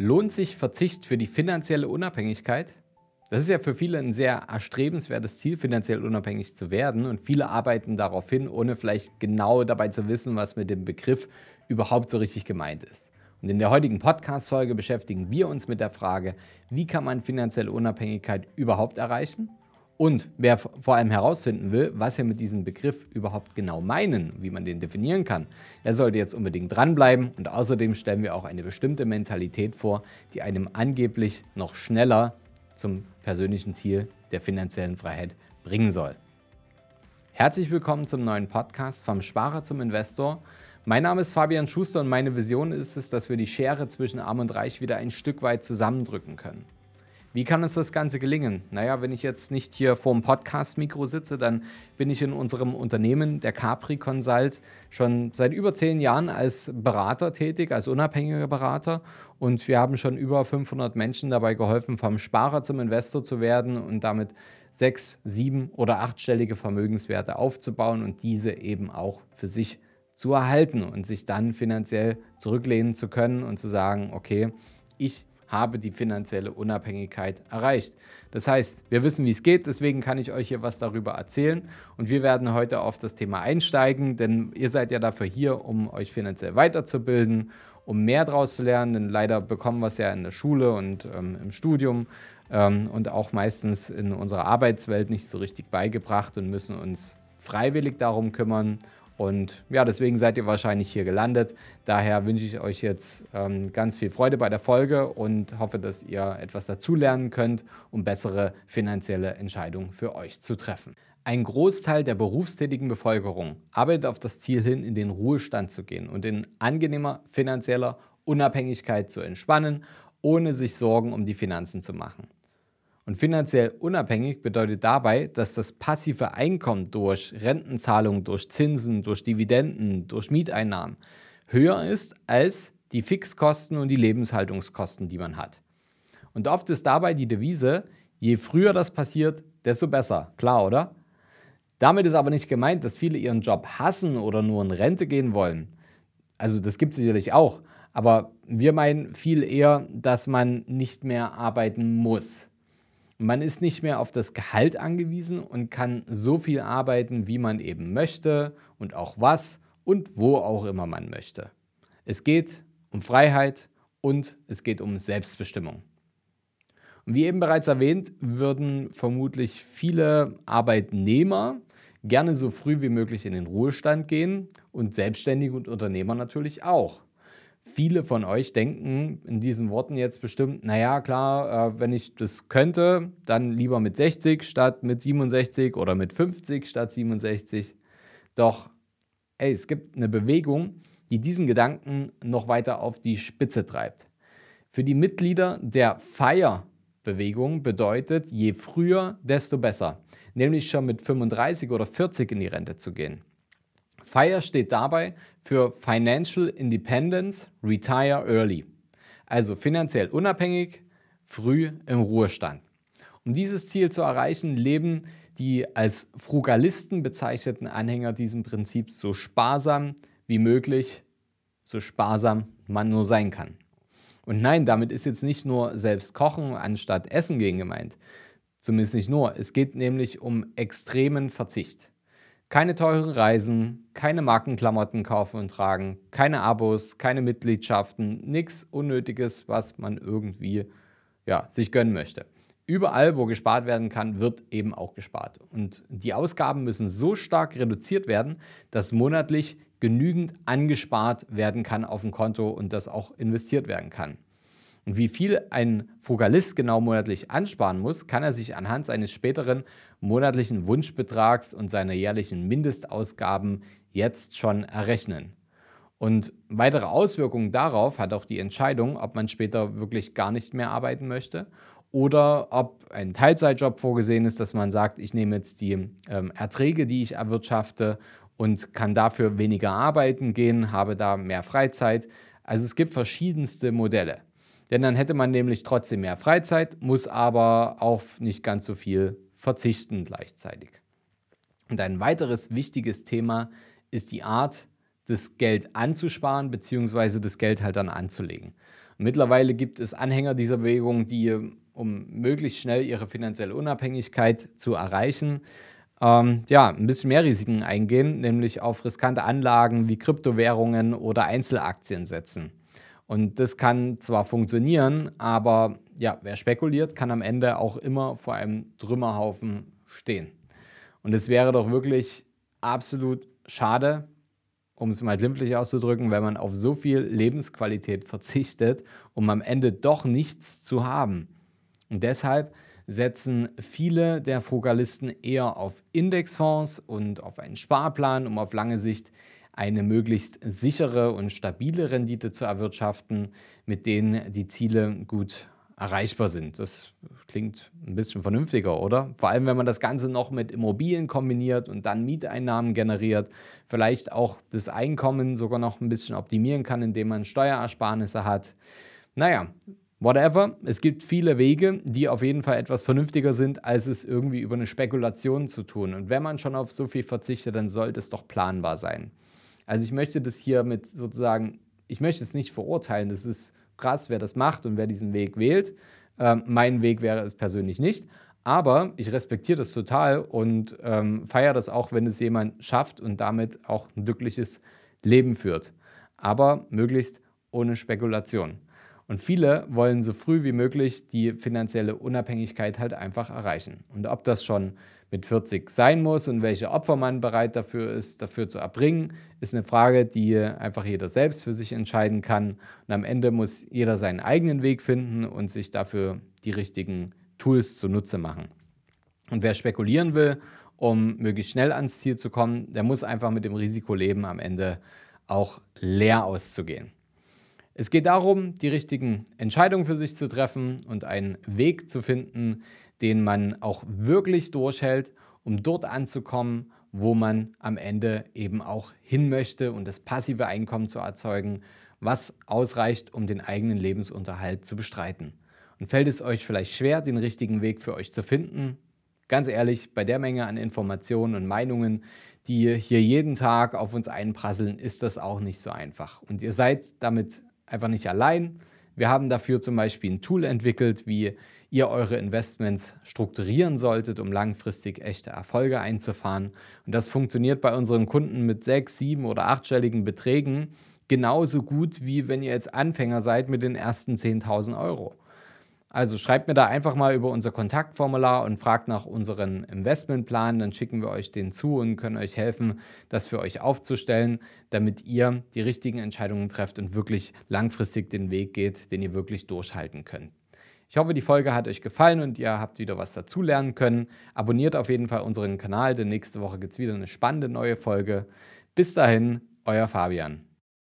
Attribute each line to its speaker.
Speaker 1: Lohnt sich Verzicht für die finanzielle Unabhängigkeit? Das ist ja für viele ein sehr erstrebenswertes Ziel, finanziell unabhängig zu werden. Und viele arbeiten darauf hin, ohne vielleicht genau dabei zu wissen, was mit dem Begriff überhaupt so richtig gemeint ist. Und in der heutigen Podcast-Folge beschäftigen wir uns mit der Frage, wie kann man finanzielle Unabhängigkeit überhaupt erreichen und wer vor allem herausfinden will, was wir mit diesem Begriff überhaupt genau meinen, wie man den definieren kann, der sollte jetzt unbedingt dranbleiben. Und außerdem stellen wir auch eine bestimmte Mentalität vor, die einem angeblich noch schneller zum persönlichen Ziel der finanziellen Freiheit bringen soll. Herzlich willkommen zum neuen Podcast vom Sparer zum Investor. Mein Name ist Fabian Schuster und meine Vision ist es, dass wir die Schere zwischen Arm und Reich wieder ein Stück weit zusammendrücken können. Wie kann uns das Ganze gelingen? Naja, wenn ich jetzt nicht hier vor dem Podcast-Mikro sitze, dann bin ich in unserem Unternehmen, der Capri Consult, schon seit über zehn Jahren als Berater tätig, als unabhängiger Berater. Und wir haben schon über 500 Menschen dabei geholfen, vom Sparer zum Investor zu werden und damit sechs, sieben oder achtstellige Vermögenswerte aufzubauen und diese eben auch für sich zu erhalten und sich dann finanziell zurücklehnen zu können und zu sagen, okay, ich habe die finanzielle Unabhängigkeit erreicht. Das heißt, wir wissen, wie es geht, deswegen kann ich euch hier was darüber erzählen und wir werden heute auf das Thema einsteigen, denn ihr seid ja dafür hier, um euch finanziell weiterzubilden, um mehr daraus zu lernen, denn leider bekommen wir es ja in der Schule und ähm, im Studium ähm, und auch meistens in unserer Arbeitswelt nicht so richtig beigebracht und müssen uns freiwillig darum kümmern und ja, deswegen seid ihr wahrscheinlich hier gelandet. Daher wünsche ich euch jetzt ähm, ganz viel Freude bei der Folge und hoffe, dass ihr etwas dazulernen könnt, um bessere finanzielle Entscheidungen für euch zu treffen. Ein Großteil der berufstätigen Bevölkerung arbeitet auf das Ziel hin, in den Ruhestand zu gehen und in angenehmer finanzieller Unabhängigkeit zu entspannen, ohne sich Sorgen um die Finanzen zu machen. Und finanziell unabhängig bedeutet dabei, dass das passive Einkommen durch Rentenzahlungen, durch Zinsen, durch Dividenden, durch Mieteinnahmen höher ist als die Fixkosten und die Lebenshaltungskosten, die man hat. Und oft ist dabei die Devise, je früher das passiert, desto besser. Klar, oder? Damit ist aber nicht gemeint, dass viele ihren Job hassen oder nur in Rente gehen wollen. Also das gibt es sicherlich auch. Aber wir meinen viel eher, dass man nicht mehr arbeiten muss. Man ist nicht mehr auf das Gehalt angewiesen und kann so viel arbeiten, wie man eben möchte und auch was und wo auch immer man möchte. Es geht um Freiheit und es geht um Selbstbestimmung. Und wie eben bereits erwähnt, würden vermutlich viele Arbeitnehmer gerne so früh wie möglich in den Ruhestand gehen und Selbstständige und Unternehmer natürlich auch. Viele von euch denken in diesen Worten jetzt bestimmt, naja, klar, äh, wenn ich das könnte, dann lieber mit 60 statt mit 67 oder mit 50 statt 67. Doch, ey, es gibt eine Bewegung, die diesen Gedanken noch weiter auf die Spitze treibt. Für die Mitglieder der FIRE-Bewegung bedeutet, je früher, desto besser. Nämlich schon mit 35 oder 40 in die Rente zu gehen. FIRE steht dabei für Financial Independence Retire Early, also finanziell unabhängig, früh im Ruhestand. Um dieses Ziel zu erreichen, leben die als Frugalisten bezeichneten Anhänger diesem Prinzips so sparsam wie möglich, so sparsam man nur sein kann. Und nein, damit ist jetzt nicht nur selbst kochen anstatt essen gehen gemeint. Zumindest nicht nur. Es geht nämlich um extremen Verzicht. Keine teuren Reisen, keine Markenklamotten kaufen und tragen, keine Abos, keine Mitgliedschaften, nichts Unnötiges, was man irgendwie ja, sich gönnen möchte. Überall, wo gespart werden kann, wird eben auch gespart. Und die Ausgaben müssen so stark reduziert werden, dass monatlich genügend angespart werden kann auf dem Konto und das auch investiert werden kann. Und wie viel ein Frugalist genau monatlich ansparen muss, kann er sich anhand seines späteren monatlichen Wunschbetrags und seiner jährlichen Mindestausgaben jetzt schon errechnen. Und weitere Auswirkungen darauf hat auch die Entscheidung, ob man später wirklich gar nicht mehr arbeiten möchte oder ob ein Teilzeitjob vorgesehen ist, dass man sagt, ich nehme jetzt die ähm, Erträge, die ich erwirtschafte und kann dafür weniger arbeiten gehen, habe da mehr Freizeit. Also es gibt verschiedenste Modelle. Denn dann hätte man nämlich trotzdem mehr Freizeit, muss aber auf nicht ganz so viel verzichten gleichzeitig. Und ein weiteres wichtiges Thema ist die Art, das Geld anzusparen bzw. das Geld halt dann anzulegen. mittlerweile gibt es Anhänger dieser Bewegung, die, um möglichst schnell ihre finanzielle Unabhängigkeit zu erreichen, ähm, ja, ein bisschen mehr Risiken eingehen, nämlich auf riskante Anlagen wie Kryptowährungen oder Einzelaktien setzen. Und das kann zwar funktionieren, aber ja, wer spekuliert, kann am Ende auch immer vor einem Trümmerhaufen stehen. Und es wäre doch wirklich absolut schade, um es mal glimpflich auszudrücken, wenn man auf so viel Lebensqualität verzichtet, um am Ende doch nichts zu haben. Und deshalb setzen viele der Frugalisten eher auf Indexfonds und auf einen Sparplan, um auf lange Sicht eine möglichst sichere und stabile Rendite zu erwirtschaften, mit denen die Ziele gut erreichbar sind. Das klingt ein bisschen vernünftiger, oder? Vor allem, wenn man das Ganze noch mit Immobilien kombiniert und dann Mieteinnahmen generiert, vielleicht auch das Einkommen sogar noch ein bisschen optimieren kann, indem man Steuerersparnisse hat. Naja, whatever. Es gibt viele Wege, die auf jeden Fall etwas vernünftiger sind, als es irgendwie über eine Spekulation zu tun. Und wenn man schon auf so viel verzichtet, dann sollte es doch planbar sein. Also ich möchte das hier mit sozusagen, ich möchte es nicht verurteilen, das ist krass, wer das macht und wer diesen Weg wählt. Ähm, mein Weg wäre es persönlich nicht. Aber ich respektiere das total und ähm, feiere das auch, wenn es jemand schafft und damit auch ein glückliches Leben führt. Aber möglichst ohne Spekulation. Und viele wollen so früh wie möglich die finanzielle Unabhängigkeit halt einfach erreichen. Und ob das schon mit 40 sein muss und welche Opfer man bereit dafür ist, dafür zu erbringen, ist eine Frage, die einfach jeder selbst für sich entscheiden kann. Und am Ende muss jeder seinen eigenen Weg finden und sich dafür die richtigen Tools zunutze machen. Und wer spekulieren will, um möglichst schnell ans Ziel zu kommen, der muss einfach mit dem Risiko leben, am Ende auch leer auszugehen. Es geht darum, die richtigen Entscheidungen für sich zu treffen und einen Weg zu finden, den man auch wirklich durchhält, um dort anzukommen, wo man am Ende eben auch hin möchte und das passive Einkommen zu erzeugen, was ausreicht, um den eigenen Lebensunterhalt zu bestreiten. Und fällt es euch vielleicht schwer, den richtigen Weg für euch zu finden? Ganz ehrlich, bei der Menge an Informationen und Meinungen, die hier jeden Tag auf uns einprasseln, ist das auch nicht so einfach. Und ihr seid damit einfach nicht allein. Wir haben dafür zum Beispiel ein Tool entwickelt, wie ihr eure Investments strukturieren solltet, um langfristig echte Erfolge einzufahren. Und das funktioniert bei unseren Kunden mit sechs, sieben oder achtstelligen Beträgen genauso gut, wie wenn ihr jetzt Anfänger seid mit den ersten 10.000 Euro. Also schreibt mir da einfach mal über unser Kontaktformular und fragt nach unserem Investmentplan, dann schicken wir euch den zu und können euch helfen, das für euch aufzustellen, damit ihr die richtigen Entscheidungen trefft und wirklich langfristig den Weg geht, den ihr wirklich durchhalten könnt. Ich hoffe, die Folge hat euch gefallen und ihr habt wieder was dazulernen können. Abonniert auf jeden Fall unseren Kanal, denn nächste Woche gibt es wieder eine spannende neue Folge. Bis dahin, euer Fabian.